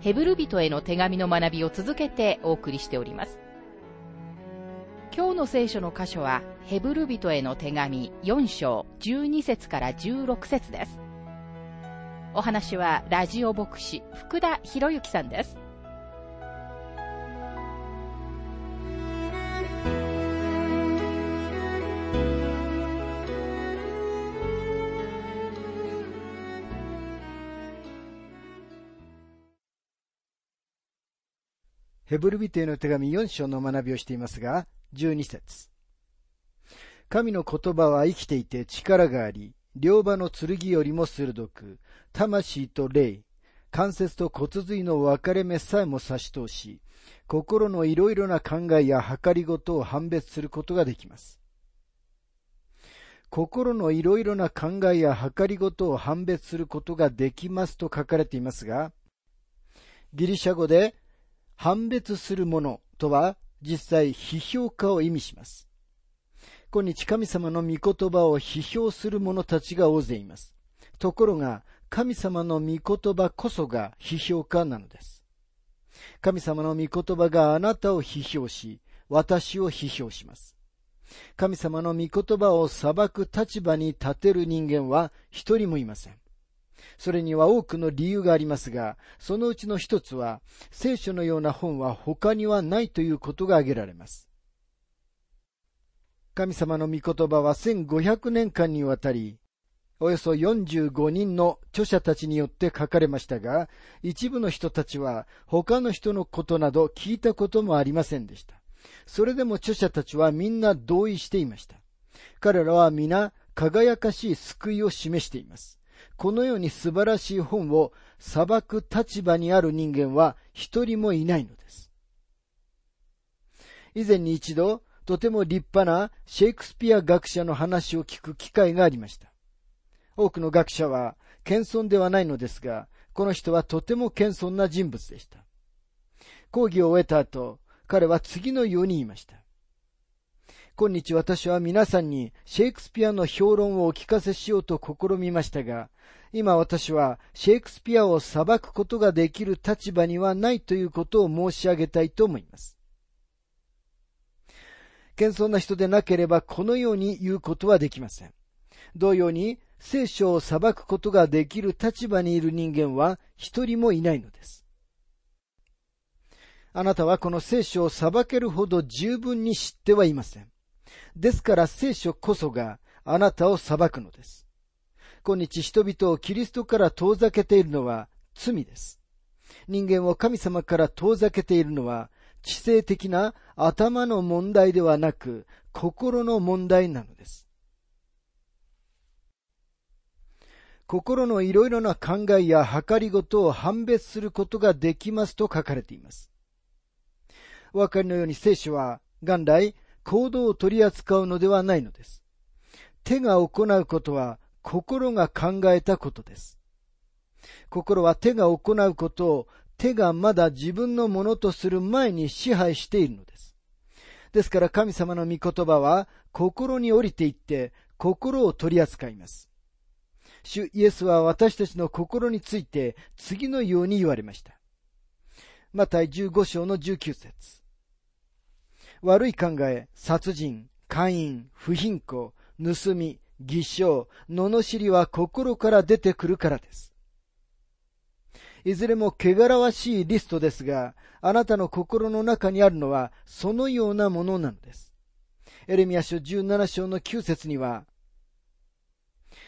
ヘブル人への手紙の学びを続けてお送りしております。今日の聖書の箇所は、ヘブル人への手紙4章12節から16節です。お話は、ラジオ牧師、福田博之さんです。ヘブルビテへの手紙4章の学びをしていますが、12節神の言葉は生きていて力があり、両刃の剣よりも鋭く、魂と霊、関節と骨髄の分かれ目さえも差し通し、心のいろいろな考えや計りごとを判別することができます。心のいろいろな考えや計りごとを判別することができますと書かれていますが、ギリシャ語で判別するものとは実際批評家を意味します。今日神様の御言葉を批評する者たちが大勢います。ところが神様の御言葉こそが批評家なのです。神様の御言葉があなたを批評し、私を批評します。神様の御言葉を裁く立場に立てる人間は一人もいません。それには多くの理由がありますが、そのうちの一つは、聖書のような本は他にはないということが挙げられます。神様の御言葉は1500年間にわたり、およそ45人の著者たちによって書かれましたが、一部の人たちは他の人のことなど聞いたこともありませんでした。それでも著者たちはみんな同意していました。彼らは皆輝かしい救いを示しています。このように素晴らしい本を裁く立場にある人間は一人もいないのです。以前に一度、とても立派なシェイクスピア学者の話を聞く機会がありました。多くの学者は謙遜ではないのですが、この人はとても謙遜な人物でした。講義を終えた後、彼は次のように言いました。今日私は皆さんにシェイクスピアの評論をお聞かせしようと試みましたが、今私はシェイクスピアを裁くことができる立場にはないということを申し上げたいと思います。謙遜な人でなければこのように言うことはできません。同様に聖書を裁くことができる立場にいる人間は一人もいないのです。あなたはこの聖書を裁けるほど十分に知ってはいません。ですから聖書こそがあなたを裁くのです。今日人々をキリストから遠ざけているのは罪です。人間を神様から遠ざけているのは知性的な頭の問題ではなく心の問題なのです。心のいろいろな考えや計りごとを判別することができますと書かれています。お分かりのように聖書は元来行動を取り扱うのではないのです。手が行うことは心が考えたことです。心は手が行うことを手がまだ自分のものとする前に支配しているのです。ですから神様の御言葉は心に降りていって心を取り扱います。主イエスは私たちの心について次のように言われました。マタイ15章の19節悪い考え、殺人、姦淫、不貧困、盗み、偽証、罵りは心から出てくるからです。いずれも汚らわしいリストですが、あなたの心の中にあるのはそのようなものなのです。エレミア書17章の9節には、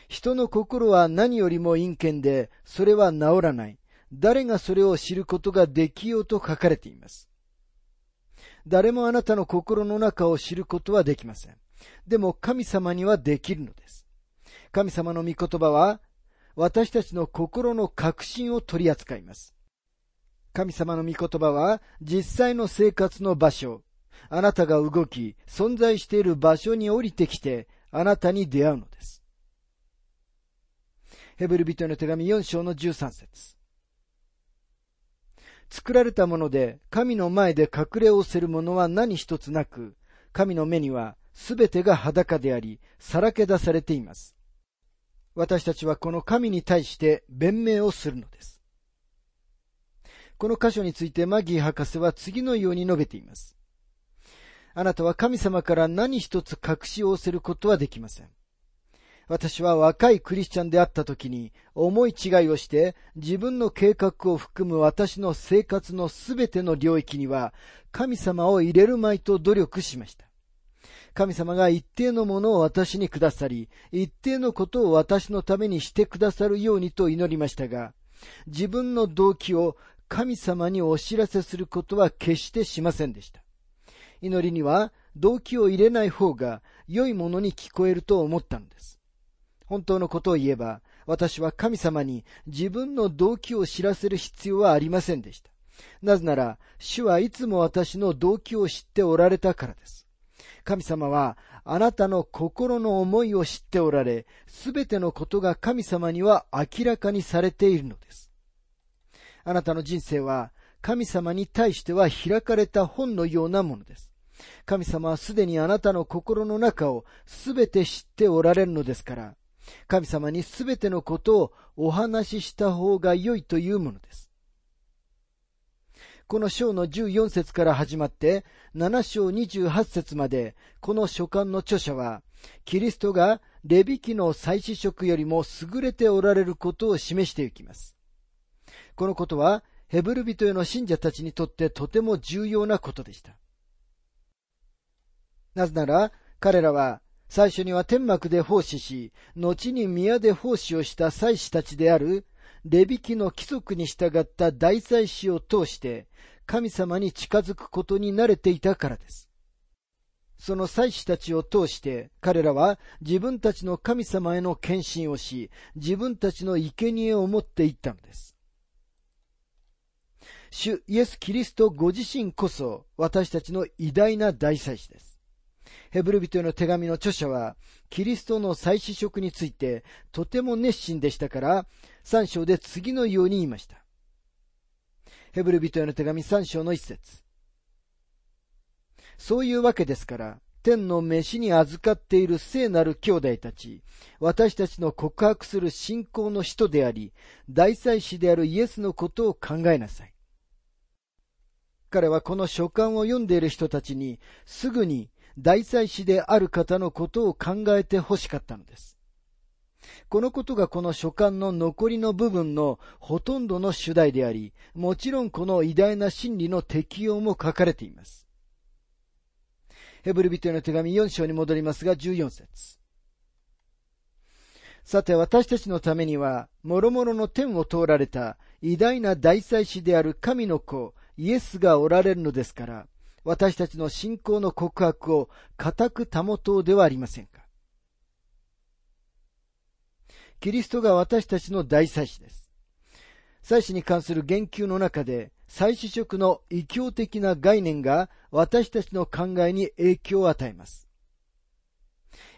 人の心は何よりも陰険で、それは治らない。誰がそれを知ることができようと書かれています。誰もあなたの心の中を知ることはできません。でも神様にはできるのです。神様の御言葉は、私たちの心の確信を取り扱います。神様の御言葉は実際の生活の場所、あなたが動き、存在している場所に降りてきて、あなたに出会うのです。ヘブル人の手紙4章の13節作られたもので神の前で隠れをせるものは何一つなく、神の目にはすべてが裸であり、さらけ出されています。私たちはこの神に対して弁明をするのです。この箇所についてマギー博士は次のように述べています。あなたは神様から何一つ隠しをせることはできません。私は若いクリスチャンであった時に思い違いをして自分の計画を含む私の生活のすべての領域には神様を入れるまいと努力しました。神様が一定のものを私にくださり、一定のことを私のためにしてくださるようにと祈りましたが、自分の動機を神様にお知らせすることは決してしませんでした。祈りには動機を入れない方が良いものに聞こえると思ったのです。本当のことを言えば、私は神様に自分の動機を知らせる必要はありませんでした。なぜなら、主はいつも私の動機を知っておられたからです。神様はあなたの心の思いを知っておられ、すべてのことが神様には明らかにされているのです。あなたの人生は神様に対しては開かれた本のようなものです。神様はすでにあなたの心の中をすべて知っておられるのですから、神様にすべてのことをお話しした方が良いというものです。この章の14節から始まって7章28節まで、この書簡の著者は、キリストがレビ記の祭司職よりも優れておられることを示していきます。このことは、ヘブル人への信者たちにとってとても重要なことでした。なぜなら、彼らは、最初には天幕で奉仕し、後に宮で奉仕をした祭司たちであるレビ記の規則に従った大祭司を通して、神様に近づくことに慣れていたからです。その祭司たちを通して、彼らは自分たちの神様への献身をし、自分たちの生贄を持っていったのです。主イエス・キリストご自身こそ私たちの偉大な大祭司です。ヘブル人への手紙の著者は、キリストの祭司職についてとても熱心でしたから、三章で次のように言いました。ヘブル人への手紙三章の一節。そういうわけですから、天の飯に預かっている聖なる兄弟たち、私たちの告白する信仰の人であり、大祭司であるイエスのことを考えなさい。彼はこの書簡を読んでいる人たちに、すぐに大祭司である方のことを考えて欲しかったのです。このことがこの書簡の残りの部分のほとんどの主題であり、もちろんこの偉大な真理の適用も書かれています。ヘブル人への手紙4章に戻りますが14節さて私たちのためには、諸々の天を通られた偉大な大祭司である神の子、イエスがおられるのですから、私たちの信仰の告白を固く保とうではありませんか。キリストが私たちの大祭司です。祭司に関する言及の中で、祭司職の異教的な概念が私たちの考えに影響を与えます。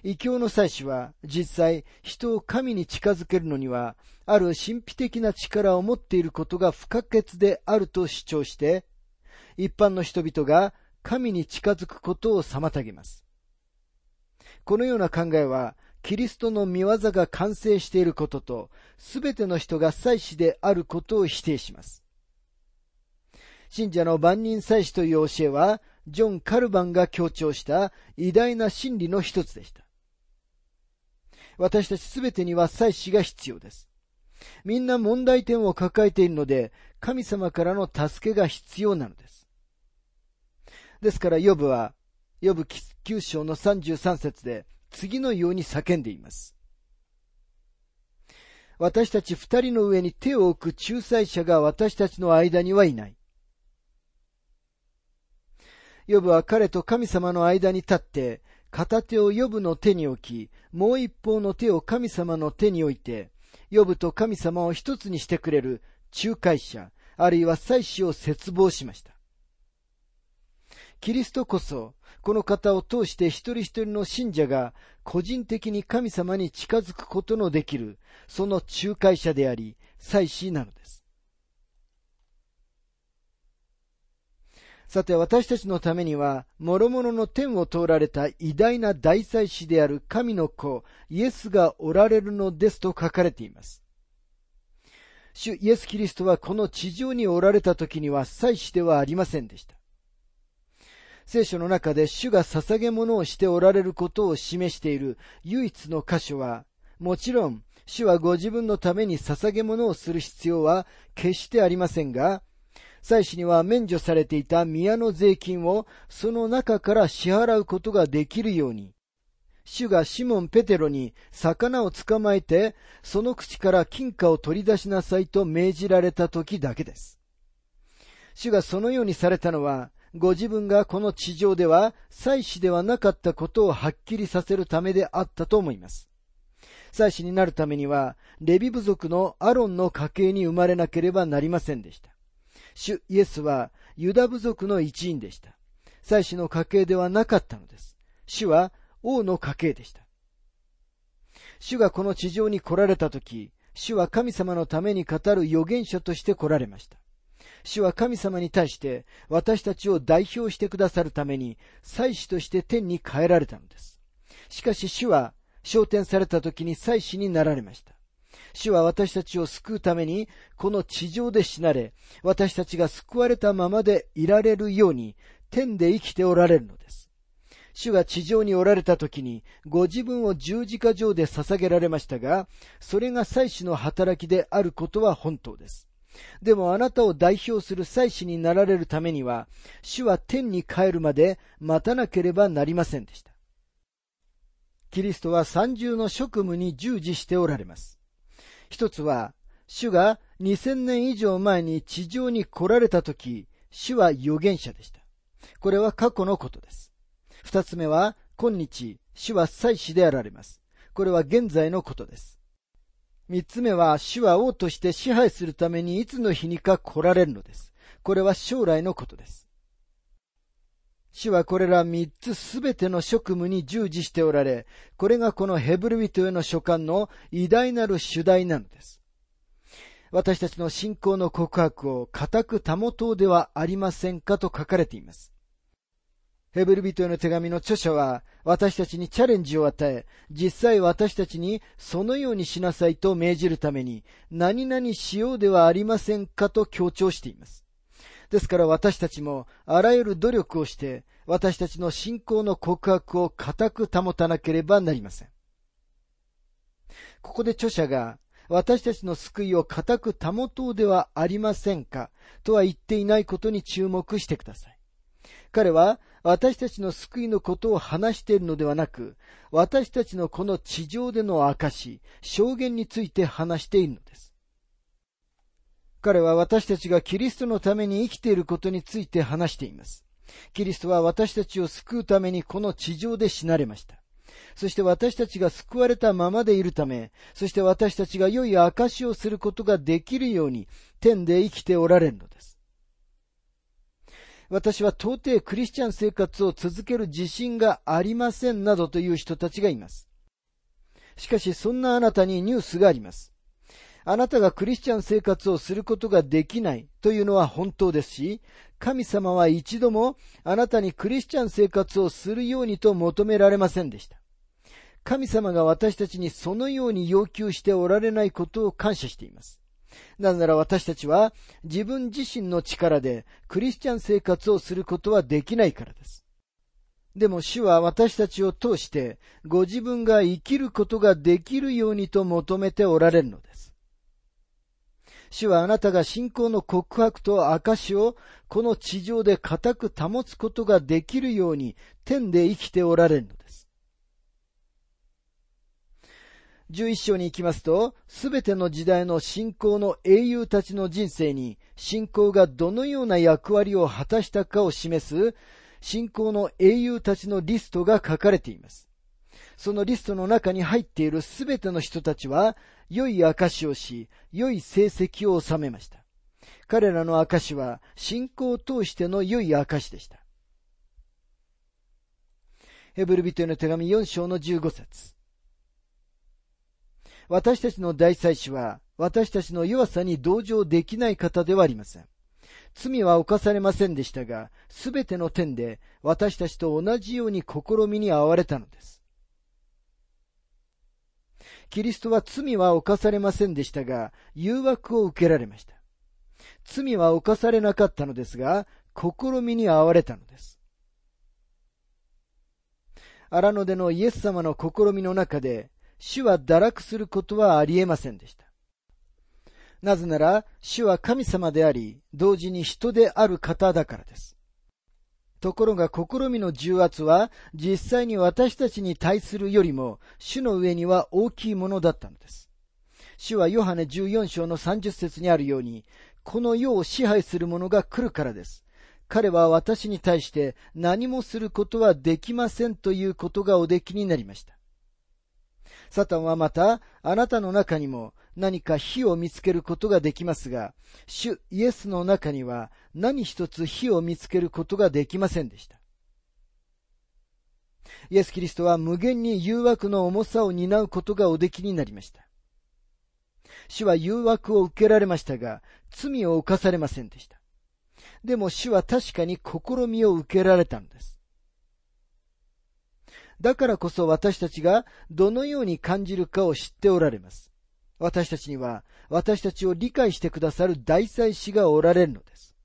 異教の祭司は実際人を神に近づけるのにはある神秘的な力を持っていることが不可欠であると主張して一般の人々が神に近づくことを妨げます。このような考えはキリストの見業が完成していることと、すべての人が祭司であることを否定します。信者の万人祭司という教えは、ジョン・カルバンが強調した偉大な真理の一つでした。私たちすべてには祭司が必要です。みんな問題点を抱えているので、神様からの助けが必要なのです。ですから、ヨブは、ヨブ9章の33節で、次のように叫んでいます。私たち二人の上に手を置く仲裁者が私たちの間にはいない。ヨブは彼と神様の間に立って、片手をヨブの手に置き、もう一方の手を神様の手に置いて、ヨブと神様を一つにしてくれる仲介者、あるいは祭司を絶望しました。キリストこそ、この方を通して一人一人の信者が個人的に神様に近づくことのできる、その仲介者であり、祭司なのです。さて私たちのためには、諸々の天を通られた偉大な大祭司である神の子、イエスがおられるのですと書かれています。主イエス・キリストはこの地上におられた時には祭司ではありませんでした。聖書の中で主が捧げ物をしておられることを示している唯一の箇所は、もちろん、主はご自分のために捧げ物をする必要は決してありませんが、祭司には免除されていた宮の税金をその中から支払うことができるように、主がシモン・ペテロに魚を捕まえて、その口から金貨を取り出しなさいと命じられた時だけです。主がそのようにされたのは、ご自分がこの地上では祭司ではなかったことをはっきりさせるためであったと思います。祭司になるためには、レビ部族のアロンの家系に生まれなければなりませんでした。主イエスはユダ部族の一員でした。祭司の家系ではなかったのです。主は王の家系でした。主がこの地上に来られたとき、主は神様のために語る預言者として来られました。主は神様に対して私たちを代表してくださるために祭司として天に変えられたのです。しかし主は昇天された時に祭司になられました。主は私たちを救うために、この地上で死なれ、私たちが救われたままでいられるように、天で生きておられるのです。主が地上におられた時に、ご自分を十字架上で捧げられましたが、それが祭司の働きであることは本当です。でもあなたを代表する祭司になられるためには、主は天に帰るまで待たなければなりませんでした。キリストは三重の職務に従事しておられます。一つは、主が2000年以上前に地上に来られた時、主は預言者でした。これは過去のことです。二つ目は、今日、主は祭司であられます。これは現在のことです。三つ目は、主は王として支配するためにいつの日にか来られるのです。これは将来のことです。主はこれら三つすべての職務に従事しておられ、これがこのヘブル人への書簡の偉大なる主題なのです。私たちの信仰の告白を固く保とうではありませんかと書かれています。ヘブル人への手紙の著者は私たちにチャレンジを与え、実際私たちにそのようにしなさいと命じるために何々しようではありませんかと強調しています。ですから私たちもあらゆる努力をして、私たちの信仰の告白を固く保たなければなりません。ここで著者が、私たちの救いを固く保とうではありませんかとは言っていないことに注目してください。彼は私たちの救いのことを話しているのではなく、私たちのこの地上での証、証言について話しているのです。彼は私たちがキリストのために生きていることについて話しています。キリストは私たちを救うためにこの地上で死なれました。そして私たちが救われたままでいるため、そして私たちが良い証をすることができるように、天で生きておられるのです。私は到底クリスチャン生活を続ける自信がありませんなどという人たちがいます。しかしそんなあなたにニュースがあります。あなたがクリスチャン生活をすることができないというのは本当ですし、神様は一度もあなたにクリスチャン生活をするようにと求められませんでした。神様が私たちにそのように要求しておられないことを感謝しています。なぜなら私たちは自分自身の力でクリスチャン生活をすることはできないからです。でも主は私たちを通してご自分が生きることができるようにと求めておられるのです。主はあなたが信仰の告白と証をこの地上で固く保つことができるように天で生きておられるのです。11章に行きますと、すべての時代の信仰の英雄たちの人生に信仰がどのような役割を果たしたかを示す信仰の英雄たちのリストが書かれています。そのリストの中に入っているすべての人たちは、良い証をし、良い成績を収めました。彼らの証は信仰を通しての良い証でした。ヘブル人への手紙4章の15節私たちの大祭司は私たちの弱さに同情できない方ではありません。罪は犯されませんでしたが、すべての点で私たちと同じように試みに遭われたのです。キリストは罪は犯されませんでしたが、誘惑を受けられました。罪は犯されなかったのですが、試みに遭われたのです。荒野でのイエス様の試みの中で、主は堕落することはありえませんでした。なぜなら、主は神様であり、同時に人である方だからです。ところが試みの重圧は実際に私たちに対するよりも主の上には大きいものだったのです。主はヨハネ14章の30節にあるように、この世を支配する者が来るからです。彼は私に対して何もすることはできませんということがおできになりました。サタンはまた、あなたの中にも何か火を見つけることができますが、主イエスの中には何一つ火を見つけることができませんでした。イエス・キリストは無限に誘惑の重さを担うことがおできになりました。主は誘惑を受けられましたが、罪を犯されませんでした。でも主は確かに試みを受けられたのです。だからこそ私たちがどのように感じるかを知っておられます。私たちには私たちを理解してくださる大祭司がおられるのです。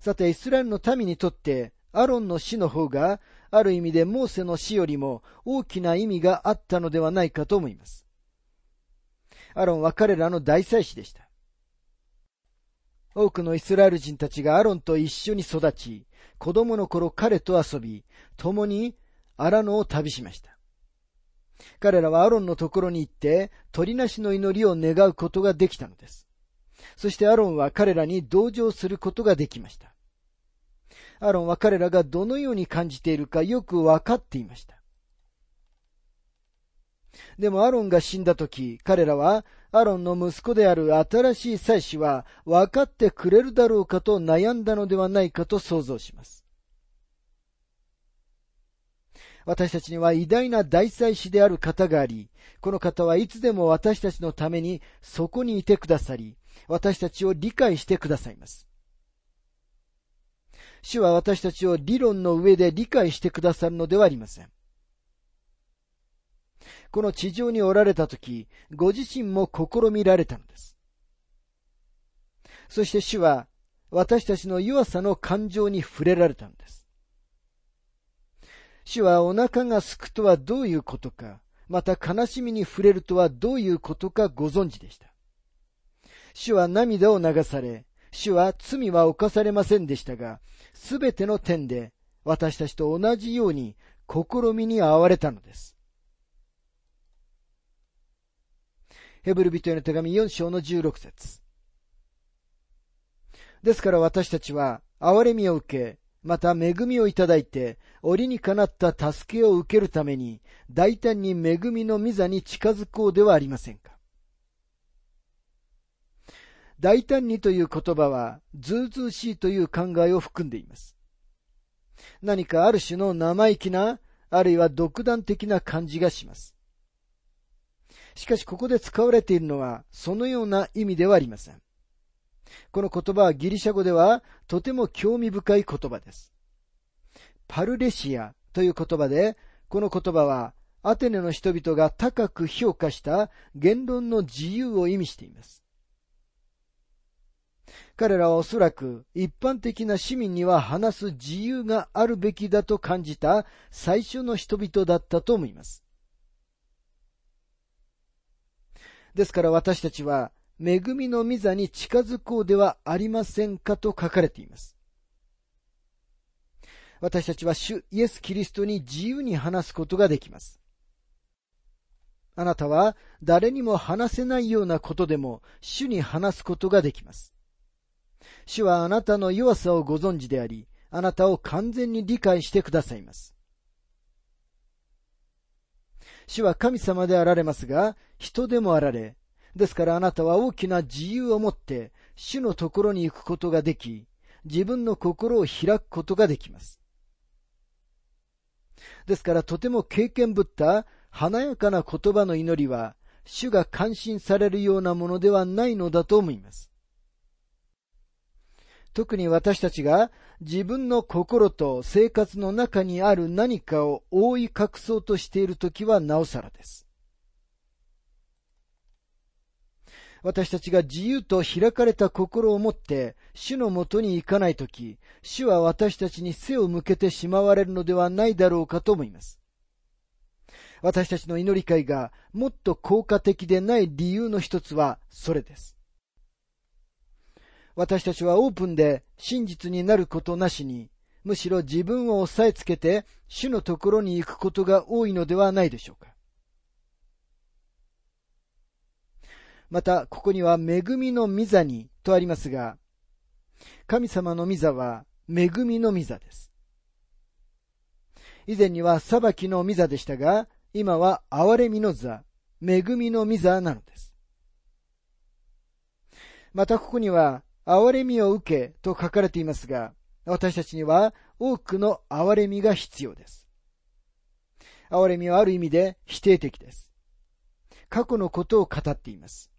さて、イスラエルの民にとってアロンの死の方がある意味でモーセの死よりも大きな意味があったのではないかと思います。アロンは彼らの大祭司でした。多くのイスラエル人たちがアロンと一緒に育ち、子供の頃彼と遊び、共に荒野を旅しました。彼らはアロンのところに行って、鳥なしの祈りを願うことができたのです。そしてアロンは彼らに同情することができました。アロンは彼らがどのように感じているかよくわかっていました。でもアロンが死んだ時、彼らはアロンの息子である新しい祭司は分かってくれるだろうかと悩んだのではないかと想像します。私たちには偉大な大祭司である方があり、この方はいつでも私たちのためにそこにいてくださり、私たちを理解してくださいます。主は私たちを理論の上で理解してくださるのではありません。この地上におられたとき、ご自身も試みられたのです。そして主は私たちの弱さの感情に触れられたのです。主はお腹がすくとはどういうことか、また悲しみに触れるとはどういうことかご存知でした。主は涙を流され、主は罪は犯されませんでしたが、すべての点で私たちと同じように試みに遭われたのです。ヘブル人への手紙4章の16節ですから私たちは憐れみを受け、また恵みをいただいて、折にかなった助けを受けるために、大胆に恵みの御座に近づこうではありませんか。大胆にという言葉は、ずうずうしいという考えを含んでいます。何かある種の生意気な、あるいは独断的な感じがします。しかしここで使われているのは、そのような意味ではありません。この言葉はギリシャ語ではとても興味深い言葉です。パルレシアという言葉で、この言葉はアテネの人々が高く評価した言論の自由を意味しています。彼らはおそらく一般的な市民には話す自由があるべきだと感じた最初の人々だったと思います。ですから私たちは恵みの御座に近づこうではありませんかと書かれています。私たちは主イエス・キリストに自由に話すことができます。あなたは誰にも話せないようなことでも主に話すことができます。主はあなたの弱さをご存知であり、あなたを完全に理解してくださいます。主は神様であられますが、人でもあられ、ですからあなたは大きな自由を持って主のところに行くことができ、自分の心を開くことができます。ですからとても経験ぶった華やかな言葉の祈りは、主が感心されるようなものではないのだと思います。特に私たちが自分の心と生活の中にある何かを覆い隠そうとしているときはなおさらです。私たちが自由と開かれた心を持って主のもとに行かないとき、主は私たちに背を向けてしまわれるのではないだろうかと思います。私たちの祈り会がもっと効果的でない理由の一つはそれです。私たちはオープンで真実になることなしに、むしろ自分を押さえつけて主のところに行くことが多いのではないでしょうか。また、ここには恵みの御座にとありますが、神様の御座は恵みの御座です。以前には裁きの御座でしたが、今は憐れみの座、恵みの御座なのです。またここには、憐れみを受けと書かれていますが、私たちには多くの憐れみが必要です。憐れみはある意味で否定的です。過去のことを語っています。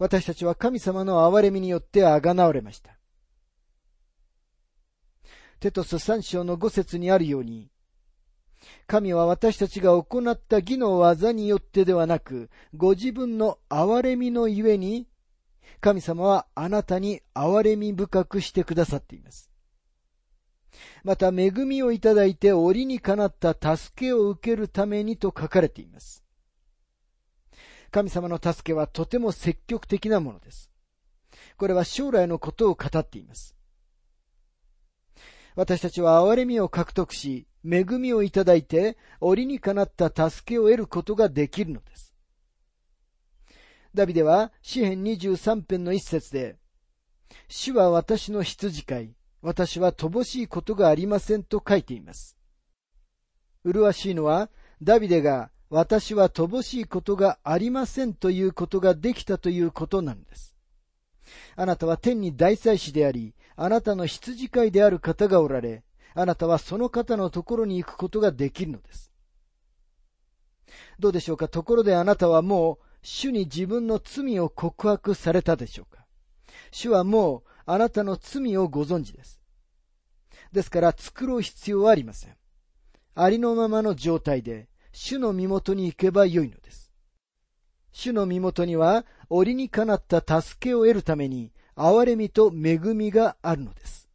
私たちは神様の憐れみによってあがなわれました。テトス三章の五節にあるように、神は私たちが行った義の技によってではなく、ご自分の憐れみのゆえに、神様はあなたに憐れみ深くしてくださっています。また、恵みをいただいて折にかなった助けを受けるためにと書かれています。神様の助けはとても積極的なものです。これは将来のことを語っています。私たちは憐れみを獲得し、恵みをいただいて、折にかなった助けを得ることができるのです。ダビデは、詩編23編の一節で、主は私の羊飼い、私は乏しいことがありませんと書いています。麗しいのは、ダビデが私は乏しいことがありませんということができたということなんです。あなたは天に大祭司であり、あなたの羊飼いである方がおられ、あなたはその方のところに行くことができるのです。どうでしょうか？ところであなたはもう、主に自分の罪を告白されたでしょうか？主はもう、あなたの罪をご存知です。ですから、作ろう必要はありません。ありのままの状態で、主の身元に行けばよいのです。主の身元には、折にかなった助けを得るために、憐れみと恵みがあるのです。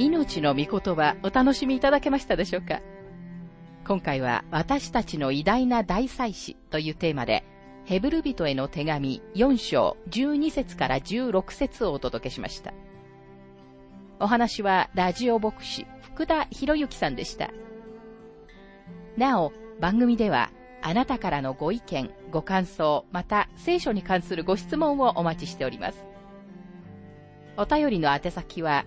命の御言葉お楽しみいただけましたでしょうか？今回は私たちの偉大な大祭司というテーマでヘブル人への手紙4章12節から16節をお届けしました。お話はラジオ牧師福田博之さんでした。なお、番組ではあなたからのご意見、ご感想、また聖書に関するご質問をお待ちしております。お便りの宛先は、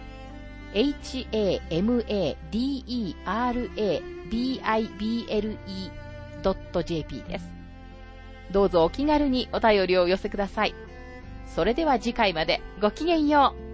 hamadera.bible.jp です。どうぞお気軽にお便りを寄せください。それでは次回までごきげんよう。